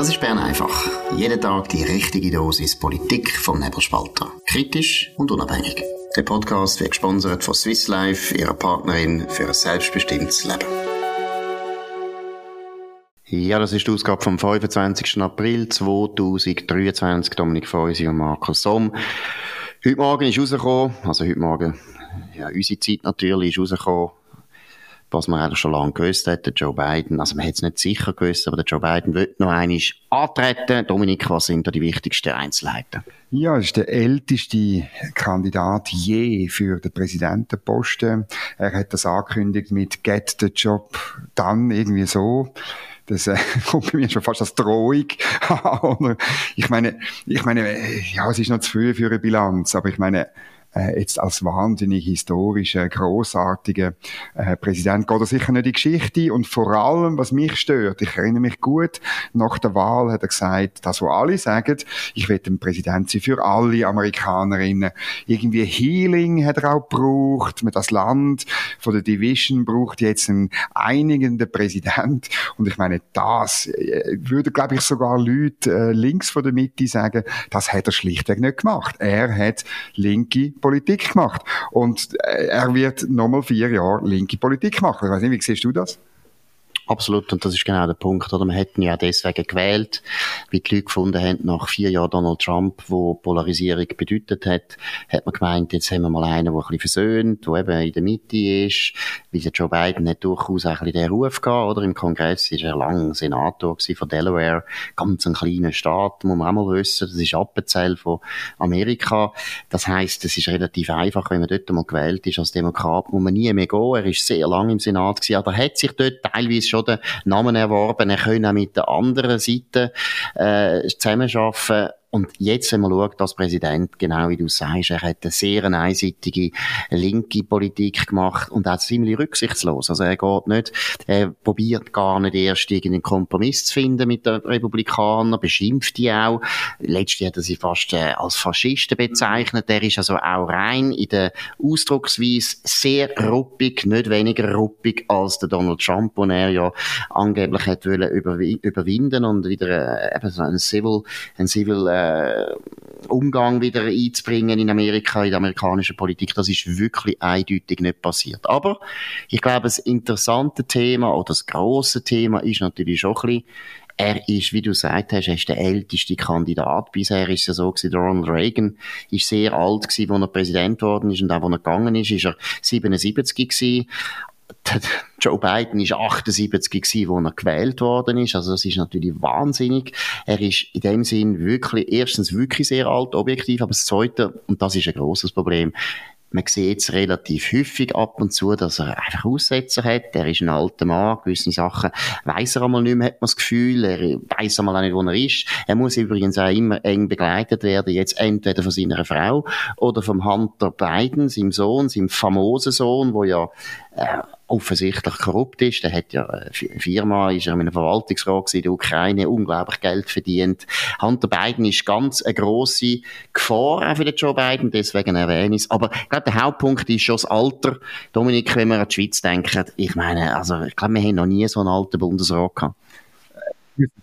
Das ist Bern einfach. Jeden Tag die richtige Dosis Politik vom Nebelspalter. Kritisch und unabhängig. Der Podcast wird gesponsert von Swiss Life, ihrer Partnerin für ein selbstbestimmtes Leben. Ja, das ist die Ausgabe vom 25. April 2023. Dominik Feusi und Markus Somm. Heute Morgen ist rausgekommen, also heute Morgen, ja, unsere Zeit natürlich, ist rausgekommen, was man eigentlich schon lange gewusst hat, der Joe Biden, also man hat es nicht sicher gewusst, aber der Joe Biden wird noch einmal antreten. Dominik, was sind da die wichtigsten Einzelheiten? Ja, er ist der älteste Kandidat je für den Präsidentenposten. Er hat das angekündigt mit Get the Job dann irgendwie so. Das äh, kommt bei mir schon fast als Drohung. ich meine, ich meine, ja, es ist noch zu früh für eine Bilanz, aber ich meine, äh, jetzt als wahnsinnig historischer, großartiger äh, Präsident geht er sicher nicht in die Geschichte. Und vor allem, was mich stört, ich erinnere mich gut, nach der Wahl hat er gesagt, das, was alle sagen, ich will ein Präsident sein für alle Amerikanerinnen. Irgendwie Healing hat er auch gebraucht. Das Land von der Division braucht jetzt einen einigenden Präsident. Und ich meine, das äh, würde, glaube ich, sogar Leute äh, links von der Mitte sagen, das hat er schlichtweg nicht gemacht. Er hat linke Politik gemacht. Und äh, er wird nochmal vier Jahre linke Politik machen. Ich weiß nicht, wie siehst du das? Absolut, und das ist genau der Punkt, oder? Wir hätten ja deswegen gewählt, wie die Leute gefunden haben, nach vier Jahren Donald Trump, wo Polarisierung bedeutet hat, hat man gemeint, jetzt haben wir mal einen, der ein bisschen versöhnt, der eben in der Mitte ist, weil der Joe Biden hat durchaus ein bisschen den Ruf gehabt, oder? Im Kongress ist er lang Senator von Delaware, ganz ein kleiner Staat, muss man auch mal wissen, das ist Appenzell von Amerika. Das heisst, es ist relativ einfach, wenn man dort mal gewählt ist als Demokrat, muss man nie mehr gehen. Er ist sehr lang im Senat gewesen, aber er hat sich dort teilweise schon den Namen erworben. Er kann auch mit der anderen Seite äh, zusammenarbeiten. Und jetzt, wenn man schaut, als Präsident, genau wie du sagst, er hat eine sehr einseitige linke Politik gemacht und auch ziemlich rücksichtslos. Also er geht nicht, er probiert gar nicht erst irgendeinen Kompromiss zu finden mit den Republikanern, beschimpft die auch. Letztlich hat er sie fast äh, als Faschisten bezeichnet. Der ist also auch rein in der Ausdrucksweise sehr ruppig, nicht weniger ruppig als der Donald Trump, den er ja angeblich hat wollen überwinden und wieder äh, eben so ein Civil, ein Civil äh, äh, Umgang wieder einzubringen in Amerika, in der amerikanischen Politik. Das ist wirklich eindeutig nicht passiert. Aber ich glaube, das interessante Thema oder das große Thema ist natürlich schon ein bisschen, er ist, wie du gesagt hast, er ist der älteste Kandidat. Bisher ist es so gewesen, Ronald Reagan ist sehr alt gewesen, als er Präsident geworden ist und auch, als er gegangen ist, ist er 77 gewesen. Joe Biden ist 78 gewesen, wo er gewählt worden ist. Also das ist natürlich wahnsinnig. Er ist in dem Sinn wirklich, erstens wirklich sehr alt, objektiv, aber das Zweite, und das ist ein großes Problem, man sieht es relativ häufig ab und zu, dass er einfach Aussetzer hat. Er ist ein alter Mann, gewisse Sachen weiss er einmal nicht mehr, hat man das Gefühl. Er weiss einmal auch nicht, wo er ist. Er muss übrigens auch immer eng begleitet werden, jetzt entweder von seiner Frau oder vom Hunter Biden, seinem Sohn, seinem famosen Sohn, wo ja äh, offensichtlich korrupt ist. Der hat ja eine Firma, ist ja in einem Verwaltungsrat in der Ukraine, unglaublich Geld verdient. Hunter Biden ist ganz eine grosse Gefahr auch für den Joe Biden, deswegen erwähne ich es. Aber ich glaube, der Hauptpunkt ist schon das Alter. Dominik, wenn wir an die Schweiz denken, ich meine, also ich glaube, wir haben noch nie so einen alten Bundesrat gehabt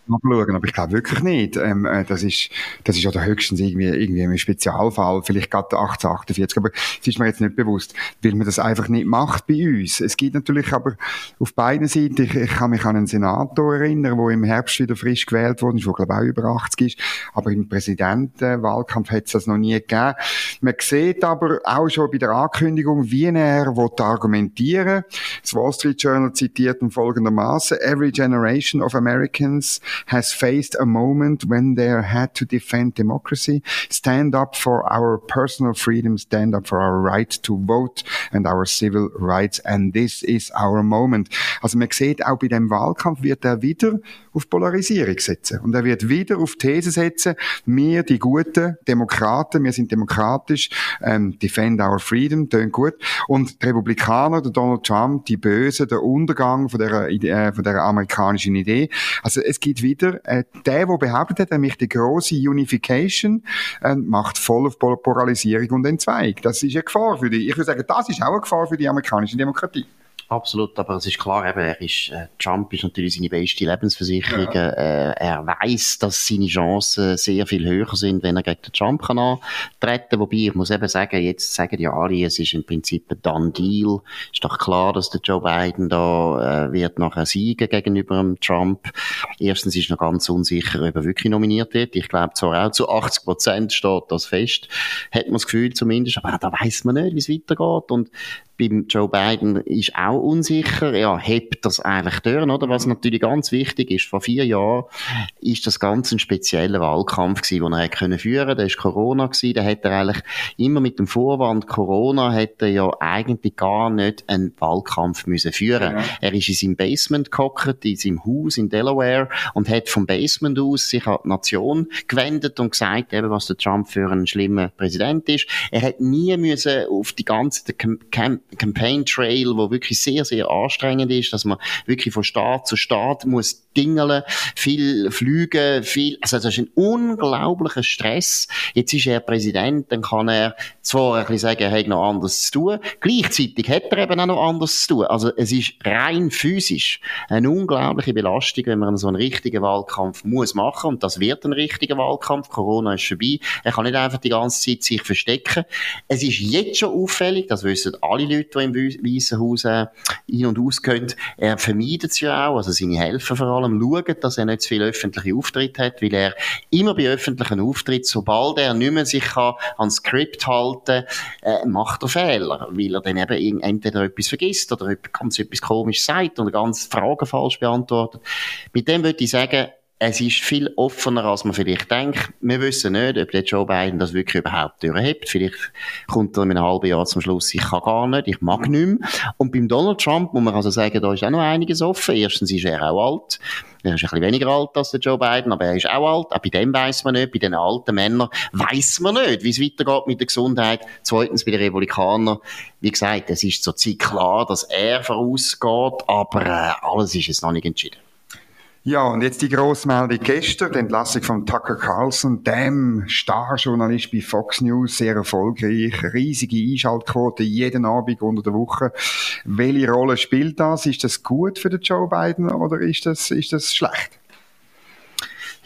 nachschauen, aber ich glaube wirklich nicht. Ähm, äh, das ist, das ist ja höchstens irgendwie, irgendwie ein Spezialfall, vielleicht gerade 1848, aber es ist mir jetzt nicht bewusst, weil man das einfach nicht macht bei uns. Es gibt natürlich aber auf beiden Seiten, ich, ich kann mich an einen Senator erinnern, der im Herbst wieder frisch gewählt worden ist, der glaube ich auch über 80 ist, aber im Präsidentenwahlkampf hat es das noch nie gegeben. Man sieht aber auch schon bei der Ankündigung, wie er argumentieren Das Wall Street Journal zitiert folgendermaßen, Every generation of Americans has faced a moment when they had to defend democracy, stand up for our personal freedom, stand up for our right to vote and our civil rights. And this is our moment. Also man sieht, auch bei dem Wahlkampf wird er wieder auf Polarisierung setzen. Und er wird wieder auf These setzen, wir, die guten Demokraten, wir sind demokratisch, ähm, defend our freedom, tönt gut. Und die Republikaner, der Donald Trump, die Bösen, der Untergang von der, äh, von der amerikanischen Idee. Also es gibt wieder, äh, der, der behauptet hat, nämlich die große Unification, äh, macht voll auf Polarisierung und Entzweig. Das ist eine Gefahr für die, ich würde sagen, das ist auch eine Gefahr für die amerikanische Demokratie. Absolut, aber es ist klar, eben, er ist, äh, Trump ist natürlich seine beste Lebensversicherung. Ja. Äh, er weiß, dass seine Chancen sehr viel höher sind, wenn er gegen den Trump kann antreten. Wobei, ich muss eben sagen, jetzt sagen ja alle, es ist im Prinzip ein Done Deal. Ist doch klar, dass der Joe Biden da äh, wird nachher siegen gegenüber dem Trump. Erstens ist noch ganz unsicher, ob er wirklich nominiert wird. Ich glaube zwar auch zu 80 Prozent steht das fest, hat man das Gefühl zumindest, aber da weiß man nicht, wie es weitergeht. Und beim Joe Biden ist auch unsicher. Ja, hebt das eigentlich durch, oder? Was natürlich ganz wichtig ist, vor vier Jahren ist das ganz ein spezieller Wahlkampf gewesen, den er hätte können führen. Der ist Corona gewesen. Da hätte er eigentlich immer mit dem Vorwand Corona hätte er ja eigentlich gar nicht einen Wahlkampf müssen führen. Ja. Er ist in seinem Basement gehockt, in seinem Haus in Delaware und hat vom Basement aus sich an die Nation gewendet und gesagt, eben, was der Trump für ein schlimmer Präsident ist. Er hat nie müssen auf die ganze Camp Campaign Trail, wo wirklich sehr, sehr anstrengend ist, dass man wirklich von Staat zu Staat muss dingeln, viel fliegen, viel, also das ist ein unglaublicher Stress. Jetzt ist er Präsident, dann kann er zwar ein bisschen sagen, er hat noch anders zu tun, gleichzeitig hat er eben auch noch anders zu tun. Also es ist rein physisch eine unglaubliche Belastung, wenn man so einen richtigen Wahlkampf muss machen und das wird ein richtiger Wahlkampf. Corona ist vorbei. Er kann nicht einfach die ganze Zeit sich verstecken. Es ist jetzt schon auffällig, das wissen alle Leute, die im Weißen Haus äh, ein- und ausgehen. Er vermeidet es ja auch, also seine Helfer vor allem schauen, dass er nicht zu viel öffentliche Auftritte hat, weil er immer bei öffentlichen Auftritten, sobald er nicht mehr sich kann an Skript halten äh, macht er Fehler, weil er dann eben entweder etwas vergisst oder ganz etwas komisch sagt oder ganz Fragen falsch beantwortet. Mit dem würde ich sagen, es ist viel offener, als man vielleicht denkt. Wir wissen nicht, ob der Joe Biden das wirklich überhaupt durchhebt. Vielleicht kommt er in einem halben Jahr zum Schluss, ich kann gar nicht, ich mag nicht mehr. Und beim Donald Trump muss man also sagen, da ist auch noch einiges offen. Erstens ist er auch alt. Er ist ein bisschen weniger alt als der Joe Biden, aber er ist auch alt. Auch bei dem weiß man nicht. Bei den alten Männern weiß man nicht, wie es weitergeht mit der Gesundheit. Zweitens bei den Republikanern. Wie gesagt, es ist zur Zeit klar, dass er vorausgeht, aber äh, alles ist jetzt noch nicht entschieden. Ja, und jetzt die Grossmeldung gestern, die Entlassung von Tucker Carlson, dem Starjournalist bei Fox News, sehr erfolgreich, riesige Einschaltquote jeden Abend unter der Woche. Welche Rolle spielt das? Ist das gut für den Joe Biden oder ist das, ist das schlecht?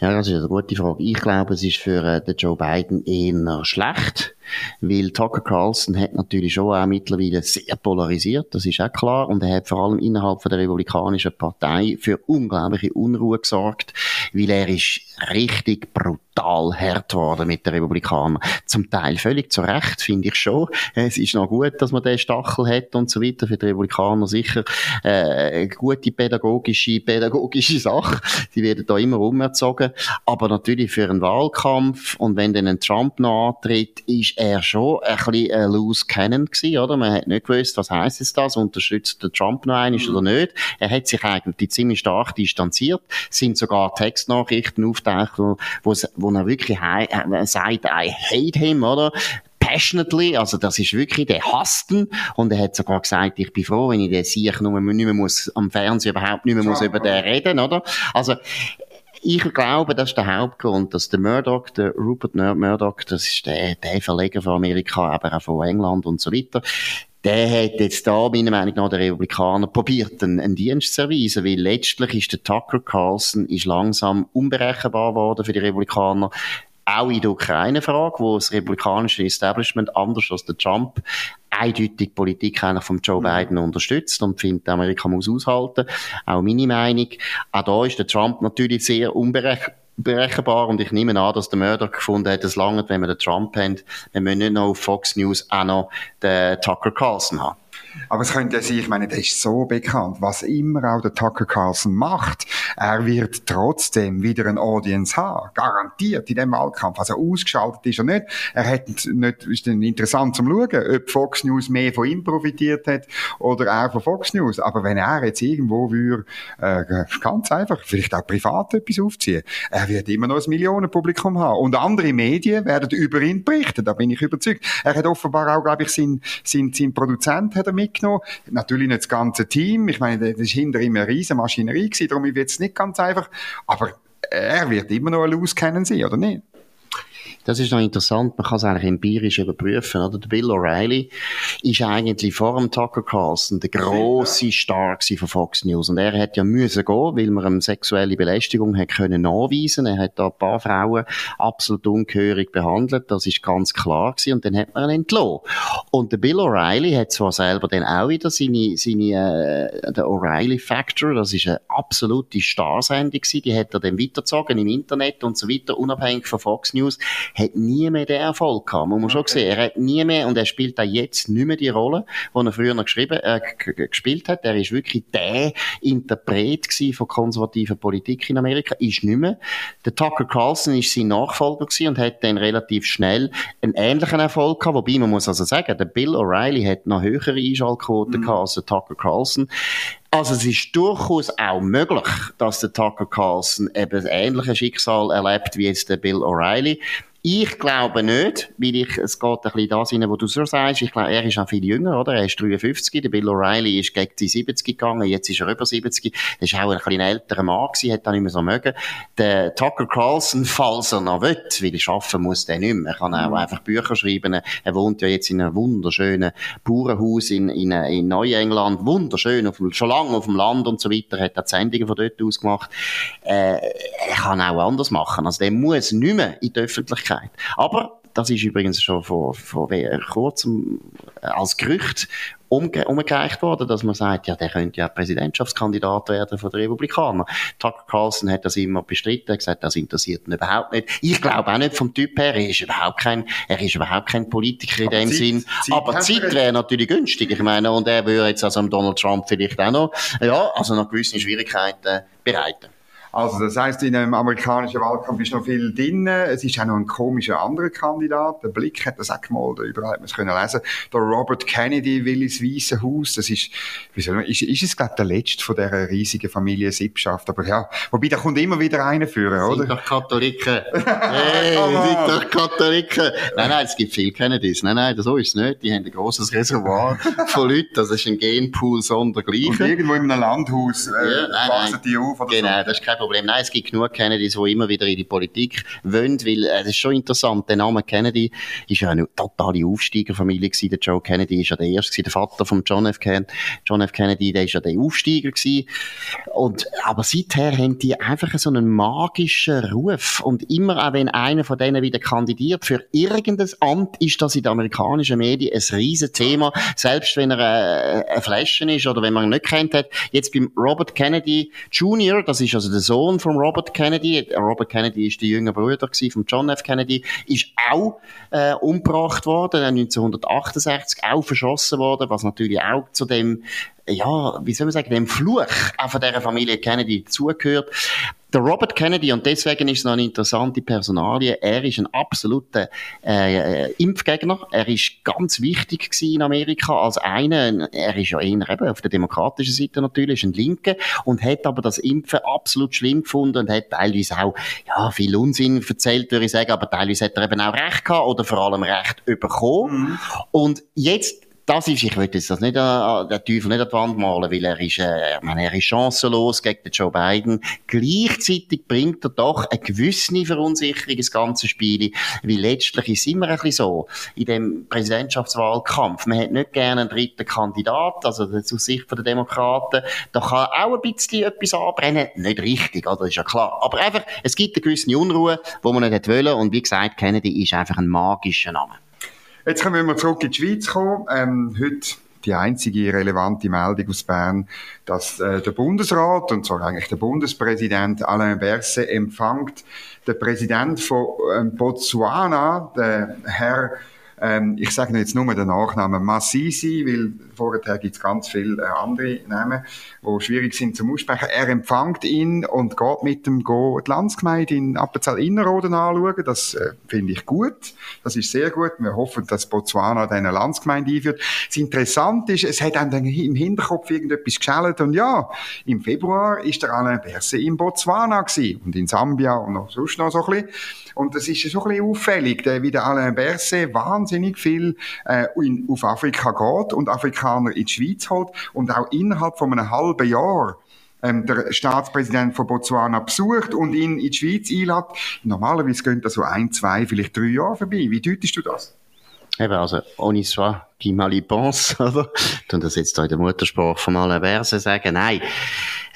Ja, das ist eine gute Frage. Ich glaube, es ist für äh, den Joe Biden eher schlecht, weil Tucker Carlson hat natürlich schon auch mittlerweile sehr polarisiert, das ist auch klar, und er hat vor allem innerhalb von der Republikanischen Partei für unglaubliche Unruhe gesorgt, weil er ist richtig brutal hart geworden mit den Republikanern. Zum Teil völlig zu Recht, finde ich schon. Es ist noch gut, dass man den Stachel hat und so weiter. Für die Republikaner sicher äh, gute pädagogische, pädagogische Sache. Die werden da immer umerzogen. Aber natürlich für einen Wahlkampf und wenn dann ein Trump noch antritt, ist er schon ein bisschen ein loose cannon gewesen, oder? Man hat nicht gewusst, was heisst es das? Unterstützt der Trump noch einen oder nicht? Er hat sich eigentlich ziemlich stark distanziert. Es sind sogar Textnachrichten auftaucht, wo, wo, er wirklich äh, sagt, I hate him, oder? passionately, also das ist wirklich, der hasst ihn. Und er hat sogar gesagt, ich bin froh, wenn ich den sehe, nur nicht mehr muss, am Fernsehen überhaupt nicht mehr muss über den reden, oder? Also, ich glaube, das ist der Hauptgrund, dass der Murdoch, der Rupert Murdoch, das ist der, der Verleger von Amerika, aber auch von England und so weiter, der hat jetzt da, meiner Meinung nach, der Republikaner probiert, einen, einen Dienst zu erweisen, weil letztlich ist der Tucker Carlson ist langsam unberechenbar geworden für die Republikaner. Auch in der Ukraine-Frage, wo das republikanische Establishment anders als der Trump eindeutig Politik eigentlich von Joe mhm. Biden unterstützt und findet, Amerika muss aushalten. Auch meine Meinung. Auch da ist der Trump natürlich sehr unberechenbar und ich nehme an, dass der Mörder gefunden hat, es lange, wenn wir den Trump haben, wir müssen nicht noch auf Fox News auch noch den Tucker Carlson haben. Aber es könnte sein, ich meine, der ist so bekannt, was immer auch der Tucker Carlson macht, er wird trotzdem wieder eine Audience haben. Garantiert in dem Wahlkampf. Also ausgeschaltet ist er nicht. Er hat nicht, ist dann interessant zum Schauen, ob Fox News mehr von ihm profitiert hat oder er von Fox News. Aber wenn er jetzt irgendwo würde, äh, ganz einfach, vielleicht auch privat etwas aufziehen, er wird immer noch ein Millionenpublikum haben. Und andere Medien werden über ihn berichten, da bin ich überzeugt. Er hat offenbar auch, glaube ich, sein, sein, sein Produzent hat er mitgenommen. Natürlich nicht das ganze Team. Ich meine, das war hinter ihm eine riesen Maschinerie gewesen, darum wird es nicht ganz einfach. Aber er wird immer noch ein Loose kennen sein, oder nicht? Das ist noch interessant, man kann es eigentlich empirisch überprüfen, oder? Der Bill O'Reilly ist eigentlich vor dem Tucker Carlson der grosse Star von Fox News. Und er hat ja müssen gehen, weil man ihm sexuelle Belästigung hat können nachweisen. Er hat da ein paar Frauen absolut ungehörig behandelt. Das ist ganz klar gewesen. Und dann hat man ihn entlassen. Und der Bill O'Reilly hat zwar selber dann auch wieder seine, seine, äh, der O'Reilly Factor, das ist eine absolute Starsendung gewesen. Die hat er dann weitergezogen im Internet und so weiter, unabhängig von Fox News hat nie mehr den Erfolg gehabt, muss man okay. schon sehen. Er hat nie mehr, und er spielt auch jetzt nicht mehr die Rolle, die er früher noch geschrieben, äh, gespielt hat. Er ist wirklich der Interpret von konservativer Politik in Amerika, ist nicht mehr. Der Tucker Carlson ist sein Nachfolger gewesen und hat dann relativ schnell einen ähnlichen Erfolg gehabt, wobei man muss also sagen, der Bill O'Reilly hat noch höhere Einschaltquoten mhm. gehabt als der Tucker Carlson. Also es ist durchaus auch möglich, dass der Tucker Carlson eben ein ähnliches Schicksal erlebt wie jetzt der Bill O'Reilly. Ich glaube nicht, weil ich, es geht ein bisschen das rein, wo du so sagst. Ich glaube, er ist noch viel jünger, oder? Er ist 53. Der Bill O'Reilly ist gegen die 70 gegangen. Jetzt ist er über 70. Er ist auch ein bisschen älterer Mann gewesen, hat dann nicht mehr so mögen. Der Tucker Carlson, falls er noch will, weil schaffen muss der nicht mehr. Er kann auch mhm. einfach Bücher schreiben. Er wohnt ja jetzt in einem wunderschönen Bauernhaus in, in, in Neuengland. Wunderschön, auf, schon lange auf dem Land und so weiter. Er hat auch die Sendungen von dort aus gemacht. Äh, er kann auch anders machen. Also der muss nicht mehr in die Öffentlichkeit Möglichkeit. Aber das ist übrigens schon vor, vor kurzem äh, als Gerücht umge umgereicht worden, dass man sagt, ja, der könnte ja Präsidentschaftskandidat werden von den Republikanern. Tucker Carlson hat das immer bestritten, er gesagt, das interessiert ihn überhaupt nicht. Ich glaube auch nicht vom Typ her, er ist überhaupt kein, er ist überhaupt kein Politiker in dem Zeit, Sinn. Zeit Aber Zeit wäre natürlich günstig. Ich meine, und er würde jetzt also Donald Trump vielleicht auch noch, ja, also noch gewisse Schwierigkeiten bereiten. Also das heißt, in einem amerikanischen Wahlkampf ist noch viel drin. Es ist auch noch ein komischer anderer Kandidat. Der Blick hat das auch gemalt, überall hat man es können lesen. Der Robert Kennedy will ins Weiße Haus. Das ist, wie soll man, ist, ist es glaube der letzte von dieser riesigen Familie Sippschaft. Aber ja, wobei da kommt immer wieder einer führen, oder? Sind doch Katholiken. hey, sind doch Katholiken. Nein, nein, es gibt viele Kennedys. Nein, nein, so ist es nicht. Die haben ein grosses Reservoir von Leuten. Das ist ein Genpool sondergleichen. Und irgendwo in einem Landhaus äh, ja, nein, wachsen die auf oder Genau, so. das ist kein Problem. Nein, es gibt genug Kennedys, die immer wieder in die Politik wollen, weil äh, es ist schon interessant, der Name Kennedy ist ja eine totale Aufsteigerfamilie gewesen. Der Joe Kennedy ist ja der erste der Vater von John F. Kennedy. John F. Kennedy, der ist ja der Aufsteiger gewesen. Und, aber seither haben die einfach so einen magischen Ruf. Und immer auch wenn einer von denen wieder kandidiert für irgendein Amt, ist das in den amerikanischen Medien ein riesen Thema. Selbst wenn er äh, ein Flaschen ist oder wenn man ihn nicht kennt hat. Jetzt beim Robert Kennedy Jr., das ist also der Sohn von Robert Kennedy. Robert Kennedy ist der jüngere Bruder von John F. Kennedy, ist auch äh, umgebracht worden, 1968 auch verschossen worden, was natürlich auch zu dem ja, wie soll man sagen, dem Fluch auch von dieser Familie Kennedy zugehört. Der Robert Kennedy, und deswegen ist es noch eine interessante Personalie, er ist ein absoluter äh, Impfgegner. Er ist ganz wichtig in Amerika als einer, er ist ja eher eben auf der demokratischen Seite natürlich, ein Linker, und hat aber das Impfen absolut schlimm gefunden und hat teilweise auch, ja, viel Unsinn erzählt, würde ich sagen, aber teilweise hat er eben auch Recht gehabt oder vor allem Recht bekommen. Mhm. Und jetzt das ist, ich will jetzt das nicht, äh, der Teufel nicht an die Wand malen, weil er ist, äh, ich meine, er ist chancenlos gegen den Joe Biden. Gleichzeitig bringt er doch eine gewisse Verunsicherung ins ganze Spiel, weil letztlich ist immer ein bisschen so, in dem Präsidentschaftswahlkampf, man hat nicht gerne einen dritten Kandidat, also aus Sicht der Demokraten, da kann auch ein bisschen etwas anbrennen, nicht richtig, oder, ist ja klar, aber einfach, es gibt eine gewisse Unruhe, wo man nicht wollen und wie gesagt, Kennedy ist einfach ein magischer Name. Jetzt können wir zurück in die Schweiz kommen. Ähm, heute die einzige relevante Meldung aus Bern, dass äh, der Bundesrat, und zwar eigentlich der Bundespräsident Alain Berset, empfängt den Präsident von ähm, Botswana, der Herr ähm, ich sage jetzt nur den Nachnamen Massisi, weil vorher gibt es ganz viele äh, andere Namen, die schwierig sind zum Aussprechen. Er empfängt ihn und geht mit dem Go die Landsgemeinde in Appenzell Innerrhoden anschauen. Das äh, finde ich gut. Das ist sehr gut. Wir hoffen, dass Botswana eine Landsgemeinde einführt. Das Interessante ist, es hat dann im Hinterkopf irgendetwas geschält und ja, im Februar ist der Alain Berset in Botswana gewesen und in Sambia und noch sonst noch so ein bisschen. Und das ist so ein bisschen auffällig, wie der Alain Berset wahnsinnig viel äh, in, auf Afrika geht und Afrikaner in die Schweiz holt und auch innerhalb von einem halben Jahr ähm, der Staatspräsident von Botswana besucht und ihn in die Schweiz einlädt. Normalerweise gehen da so ein, zwei, vielleicht drei Jahre vorbei. Wie deutest du das? Eben, also, on y soit qui mal y pense, oder? Und das jetzt da in der Muttersprache von Alain Berset sagen, nein,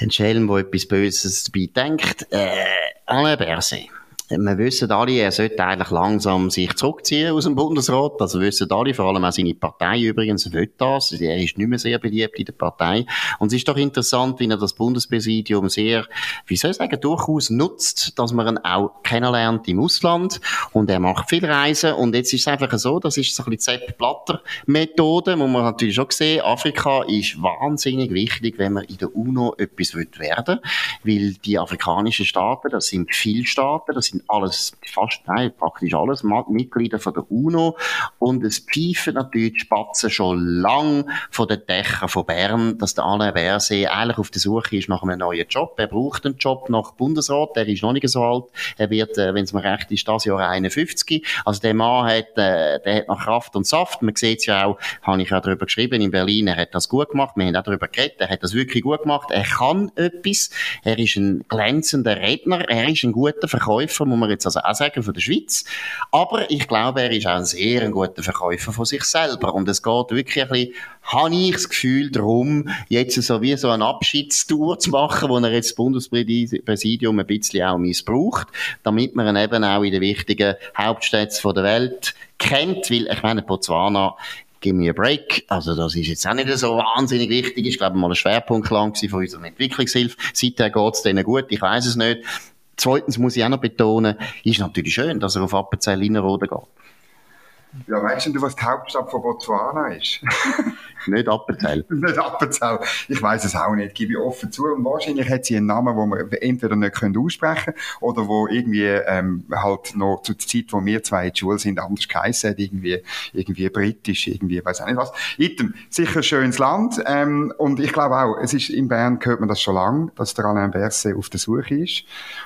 ein Schelm, der etwas Böses dabei denkt, äh, Alain Berset wir wissen alle, er sollte eigentlich langsam sich zurückziehen aus dem Bundesrat. Also wissen alle, vor allem auch seine Partei übrigens, will das. Er ist nicht mehr sehr beliebt in der Partei. Und es ist doch interessant, wie er das Bundespräsidium sehr, wie soll ich sagen, durchaus nutzt, dass man ihn auch kennenlernt im Ausland. Und er macht viel Reisen. Und jetzt ist es einfach so, das ist so ein bisschen Sepp Blatter Methode, wo man natürlich schon sehen, Afrika ist wahnsinnig wichtig, wenn man in der UNO etwas werden will. Weil die afrikanischen Staaten, das sind viele Staaten, das sind sind alles, fast, nein, praktisch alles Mitglieder von der UNO. Und es pfeifen natürlich die Spatzen schon lang von den Dächern von Bern, dass der Alain Berset eigentlich auf der Suche ist nach einem neuen Job. Er braucht einen Job nach Bundesrat. Er ist noch nicht so alt. Er wird, äh, wenn es mir recht ist, das Jahr 51. Also der Mann hat, äh, der hat noch Kraft und Saft. Man sieht es ja auch, habe ich auch darüber geschrieben, in Berlin. Er hat das gut gemacht. Wir haben auch darüber geredet. Er hat das wirklich gut gemacht. Er kann etwas. Er ist ein glänzender Redner. Er ist ein guter Verkäufer muss man jetzt also auch sagen, von der Schweiz. Aber ich glaube, er ist auch ein sehr guter Verkäufer von sich selber. Und es geht wirklich ein bisschen, habe ich das Gefühl darum, jetzt so wie so eine Abschiedstour zu machen, wo er jetzt das Bundespräsidium ein bisschen auch missbraucht, damit man ihn eben auch in den wichtigen Hauptstädten der Welt kennt, weil ich meine, Botswana Give me a break. Also, das ist jetzt auch nicht so wahnsinnig wichtig. Ich glaube, mal ein Schwerpunkt lang von unserer Entwicklungshilfe. Seither geht's denen gut. Ich weiß es nicht. Zweitens muss ich auch noch betonen, ist natürlich schön, dass er auf Appenzell Innerrhoden geht. Ja, weißt du, was die Hauptstadt von Botswana ist? nicht Appenzell. nicht Appenzell. Ich weiß es auch nicht, gebe ich offen zu. Und wahrscheinlich hat sie einen Namen, den wir entweder nicht können aussprechen oder wo irgendwie ähm, halt noch zur Zeit, wo wir zwei in der Schule sind, anders geheißen hat, irgendwie, irgendwie britisch, irgendwie, weiß auch nicht was. Item, sicher ein schönes Land. Ähm, und ich glaube auch, es ist in Bern hört man das schon lange, dass der Alain Berset auf der Suche ist.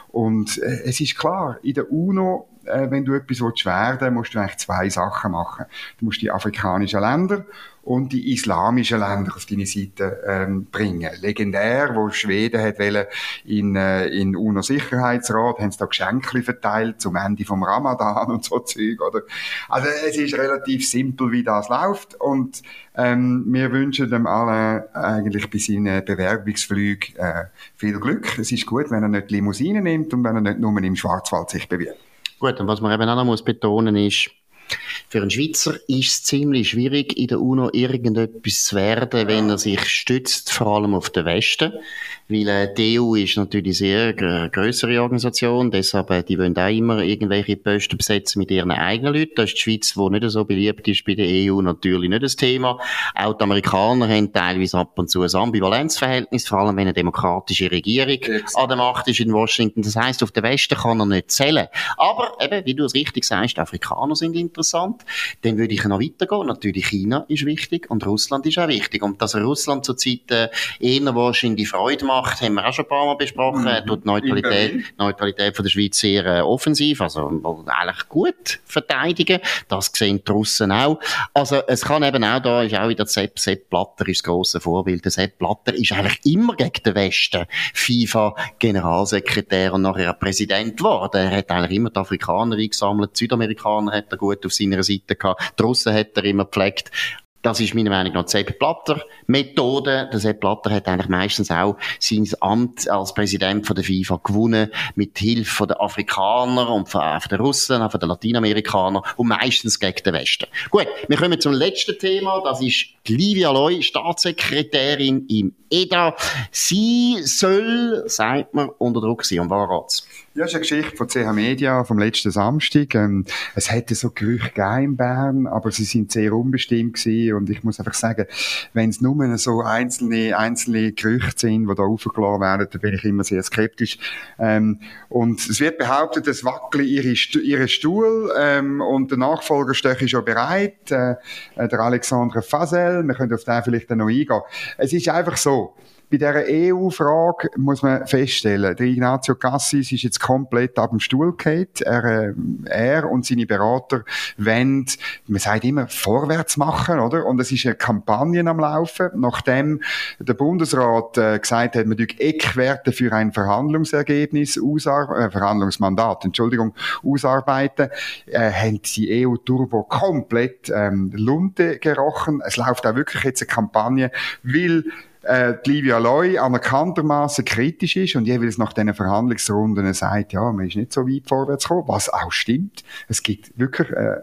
Und äh, es ist klar, in der UNO äh, wenn du etwas willst werden musst du eigentlich zwei Sachen machen. Du musst die afrikanischen Länder und die islamischen Länder auf deine Seite ähm, bringen. Legendär, wo Schweden hat wollen, in äh, in UNO Sicherheitsrat haben sie da Geschenke verteilt zum Ende vom Ramadan und so Zeug, oder? Also es ist relativ simpel, wie das läuft und ähm, wir wünschen dem allen eigentlich bei seinen Bewerbungsflügen äh, viel Glück. Es ist gut, wenn er nicht Limousine nimmt und wenn er nicht nur im Schwarzwald sich bewirbt. Gut, und was man eben auch noch muss betonen ist, für einen Schweizer ist es ziemlich schwierig, in der UNO irgendetwas zu werden, wenn er sich stützt, vor allem auf den Westen. Weil äh, die EU ist natürlich eine sehr größere Organisation, deshalb äh, die wollen auch immer irgendwelche Posten besetzen mit ihren eigenen Leuten. Da ist die Schweiz, die nicht so beliebt ist bei der EU, natürlich nicht das Thema. Auch die Amerikaner haben teilweise ab und zu ein Ambivalenzverhältnis, vor allem wenn eine demokratische Regierung an der Macht ist in Washington. Das heißt, auf den Westen kann er nicht zählen. Aber eben, wie du es richtig sagst, die Afrikaner sind interessant. Dann würde ich noch weitergehen. Natürlich China ist wichtig und Russland ist auch wichtig. Und dass Russland zurzeit äh, eher wahrscheinlich Freude macht, Macht haben wir auch schon ein paar Mal besprochen. Er mhm. tut die Neutralität, Neutralität von der Schweiz sehr äh, offensiv, also eigentlich gut verteidigen. Das sehen die Russen auch. Also es kann eben auch, da ist auch wieder Sepp, Sepp Blatter ist das grosse Vorbild. Der Sepp Blatter ist eigentlich immer gegen den Westen FIFA-Generalsekretär und nachher Präsident geworden. Er hat eigentlich immer die Afrikaner eingesammelt, die Südamerikaner hat er gut auf seiner Seite gehabt, die Russen hat er immer gepflegt. Das ist meiner Meinung nach die Sepp Blatter Methode. Der Sepp Blatter hat eigentlich meistens auch sein Amt als Präsident von der FIFA gewonnen mit Hilfe der Afrikaner und von, von den Russen, auch von den Lateinamerikanern und meistens gegen den Westen. Gut, wir kommen zum letzten Thema. Das ist Livia Loy, Staatssekretärin im EDA. Sie soll, sagt man, unter Druck sein. Und war geht's? Ja, das ist eine Geschichte von CH Media vom letzten Samstag. Ähm, es hätte so Gerüchte gegeben in Bern, aber sie sind sehr unbestimmt gewesen. Und ich muss einfach sagen, wenn es nur so einzelne, einzelne Gerüchte sind, die da aufgeladen werden, dann bin ich immer sehr skeptisch. Ähm, und es wird behauptet, es wackele ihre, ihre Stuhl, ähm, und der Nachfolger stehe schon bereit, äh, der Alexandre Fasel. Wir können auf den vielleicht noch eingehen. Es ist einfach so bei dieser EU-Frage muss man feststellen, der Ignazio Cassis ist jetzt komplett ab dem Stuhl gefallen. Er, äh, er und seine Berater wollen, man sagt immer, vorwärts machen, oder? Und es ist eine Kampagne am Laufen, nachdem der Bundesrat äh, gesagt hat, man Eckwerte für ein Verhandlungsergebnis ausarbeiten, äh, Verhandlungsmandat, Entschuldigung, ausarbeiten, äh, haben die EU-Turbo komplett ähm, Lunte gerochen. Es läuft auch wirklich jetzt eine Kampagne, weil äh, die Livia Loy anerkanntermaßen kritisch ist und jeweils nach diesen Verhandlungsrunden sagt, ja, man ist nicht so weit vorwärts gekommen, was auch stimmt. Es gibt wirklich, äh,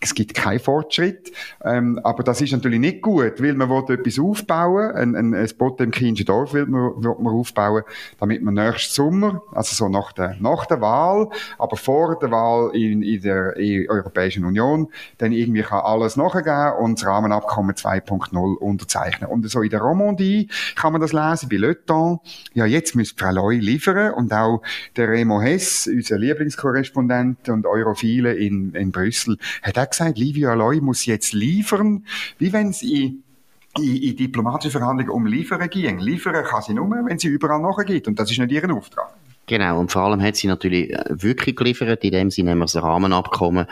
es gibt keinen Fortschritt. Ähm, aber das ist natürlich nicht gut, weil man will etwas aufbauen, ein, ein, ein Potemkinschen Dorf will man, will man aufbauen, damit man nächsten Sommer, also so nach der, nach der Wahl, aber vor der Wahl in, in der Europäischen Union, dann irgendwie kann alles nachgehen und das Rahmenabkommen 2.0 unterzeichnen. Und so in der Romandie kann man das lesen, bei Le Temps. Ja, jetzt müsste Frau Loy liefern und auch der Remo Hess, unser Lieblingskorrespondent und Europhile in, in Brüssel, hat auch gesagt, Livia Loy muss jetzt liefern, wie wenn sie in, in diplomatische Verhandlungen um Liefern ging. Liefern kann sie nur, wenn sie überall nachgeht. Und das ist nicht ihren Auftrag. Genau, und vor allem hat sie natürlich äh, wirklich geliefert, in dem Sinne, dass das Rahmenabkommen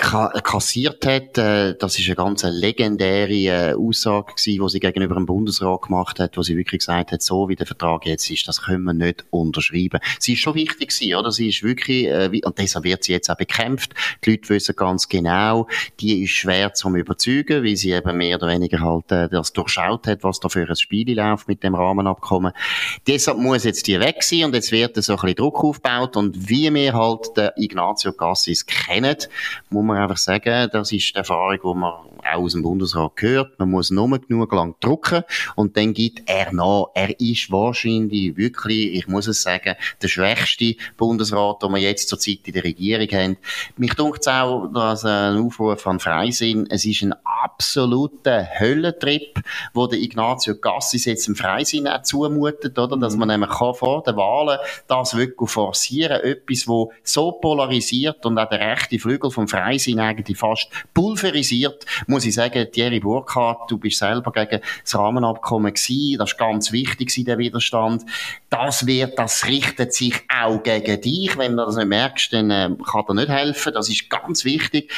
kassiert hat. Äh, das ist eine ganz legendäre äh, Aussage gewesen, die sie gegenüber dem Bundesrat gemacht hat, wo sie wirklich gesagt hat, so wie der Vertrag jetzt ist, das können wir nicht unterschreiben. Sie ist schon wichtig gewesen, oder? Sie ist wirklich, und deshalb wird sie jetzt auch bekämpft. Die Leute wissen ganz genau, die ist schwer zu überzeugen, weil sie eben mehr oder weniger halt das durchschaut hat, was da für ein Spiel läuft mit dem Rahmenabkommen. Deshalb muss jetzt die weg sein und jetzt wird wird so ein bisschen Druck aufgebaut und wie wir halt den Ignazio Cassis kennen, muss man einfach sagen, das ist die Erfahrung, die man auch aus dem Bundesrat gehört. Man muss nur genug lang drucken und dann gibt er nach. Er ist wahrscheinlich wirklich, ich muss es sagen, der schwächste Bundesrat, den wir jetzt zurzeit in der Regierung haben. Mich dunkt es auch, dass ein Aufruf an Freisinn, es ist ein absoluter Höllentrip, wo der Ignazio Cassis jetzt im Freisinn auch zumutet, oder? Dass man nämlich vor den Wahlen das wirklich forcieren. Etwas, wo so polarisiert und auch der rechte Flügel vom Freisinn eigentlich fast pulverisiert, muss ich sagen, Thierry Burkhardt, du bist selber gegen das Rahmenabkommen gewesen, das ist ganz wichtig, der Widerstand. Das wird, das richtet sich auch gegen dich. Wenn du das nicht merkst, dann äh, kann dir nicht helfen. Das ist ganz wichtig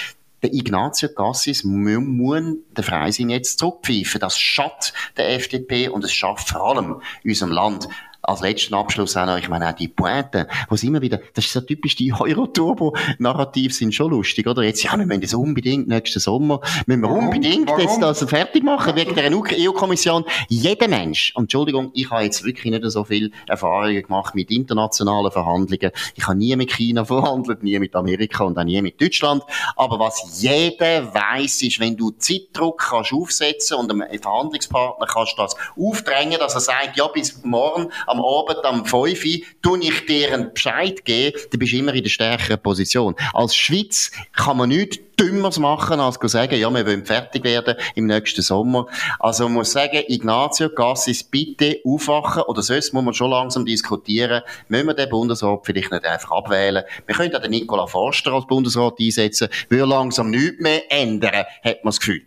der Ignazio Cassis muss den Freisinn jetzt zurückpfeifen. Das schadet der FDP und es schafft vor allem unserem Land als letzten Abschluss auch noch, ich meine auch die Pointe, wo sie immer wieder, das ist so typisch, die Euro-Turbo-Narrativ sind schon lustig, oder? Jetzt, ja, wir müssen das unbedingt nächsten Sommer, müssen wir Warum? unbedingt Warum? jetzt das fertig machen, wegen der EU-Kommission. Jeder Mensch, Entschuldigung, ich habe jetzt wirklich nicht so viel Erfahrungen gemacht mit internationalen Verhandlungen. Ich habe nie mit China verhandelt, nie mit Amerika und auch nie mit Deutschland. Aber was jeder weiß, ist, wenn du Zeitdruck kannst aufsetzen und einem Verhandlungspartner kannst das aufdrängen, dass er sagt, ja, bis morgen am Abend am 5 Uhr, tue ich dir einen Bescheid geben, dann bist du immer in der stärkeren Position. Als Schweiz kann man nichts Dümmeres machen, als sagen, ja, wir wollen fertig werden im nächsten Sommer. Also man muss sagen, Ignazio Gassis, bitte aufwachen, oder sonst muss man schon langsam diskutieren, müssen wir den Bundesrat vielleicht nicht einfach abwählen. Wir können auch den Nicola Forster als Bundesrat einsetzen, will langsam nichts mehr ändern, hat man das Gefühl.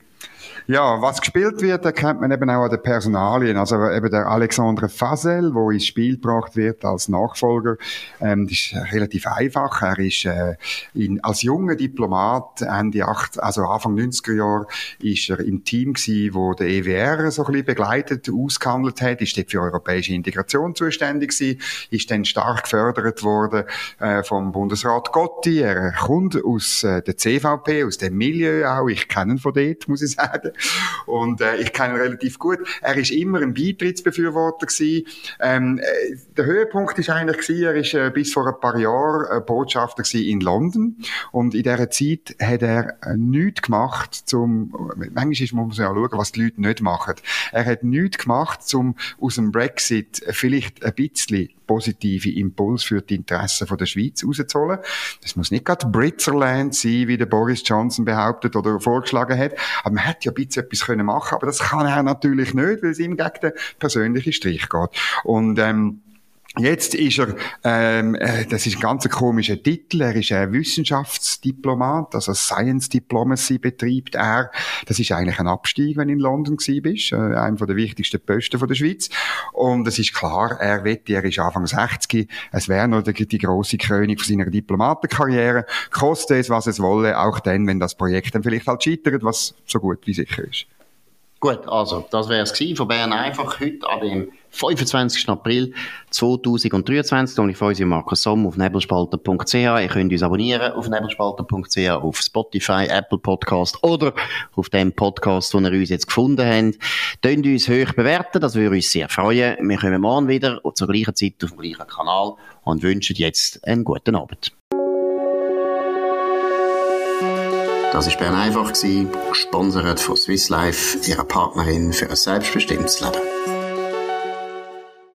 Ja, was gespielt wird, erkennt man eben auch an den Personalien. Also eben der Alexandre Fasel, wo ins Spiel gebracht wird als Nachfolger, ähm, das ist relativ einfach. Er ist äh, in, als junger Diplomat Ende 8, also Anfang 90er Jahre ist er im Team gewesen, wo der EWR so ein bisschen begleitet, ausgehandelt hat, ist dort für europäische Integration zuständig gewesen, ist dann stark gefördert worden äh, vom Bundesrat Gotti. Er kommt aus äh, der CVP, aus dem Milieu auch. Ich kenne ihn von dort, muss ich sagen. Und äh, ich kenne ihn relativ gut. Er ist immer ein Beitrittsbefürworter gewesen. Ähm, äh, der Höhepunkt ist eigentlich gewesen, er ist äh, bis vor ein paar Jahren äh, Botschafter gewesen in London. Und in dieser Zeit hat er äh, nichts gemacht zum, manchmal muss man ja schauen, was die Leute nicht machen. Er hat nichts gemacht, um aus dem Brexit vielleicht ein bisschen positive Impuls für die Interessen der Schweiz rauszuholen. Das muss nicht gerade Britzerland sein, wie der Boris Johnson behauptet oder vorgeschlagen hat. Aber man hätte ja ein bisschen etwas können machen aber das kann er natürlich nicht, weil es ihm gegen den persönlichen Strich geht. Und, ähm, Jetzt ist er, ähm, äh, das ist ein ganz komischer Titel, er ist ein Wissenschaftsdiplomat, also Science Diplomacy betreibt er. Das ist eigentlich ein Abstieg, wenn du in London bist, äh, einer der wichtigsten Posten der Schweiz. Und es ist klar, er wird, er ist Anfang 60, es wäre noch die, die große Krönung von seiner Diplomatenkarriere, koste es, was es wolle, auch dann, wenn das Projekt dann vielleicht halt scheitert, was so gut wie sicher ist. Gut, also, das wäre es von Bern einfach heute an dem 25. April 2023. Und ich freue mich Markus Somm auf nebelspalter.ch. Ihr könnt uns abonnieren auf nebelspalter.ch, auf Spotify, Apple Podcast oder auf dem Podcast, den ihr uns jetzt gefunden habt. Könnt uns hoch bewerten, das würde uns sehr freuen. Wir kommen morgen wieder zur gleichen Zeit auf dem gleichen Kanal und wünschen jetzt einen guten Abend. Das war Bern einfach, gesponsert von Swiss Life, ihrer Partnerin für ein selbstbestimmtes Leben.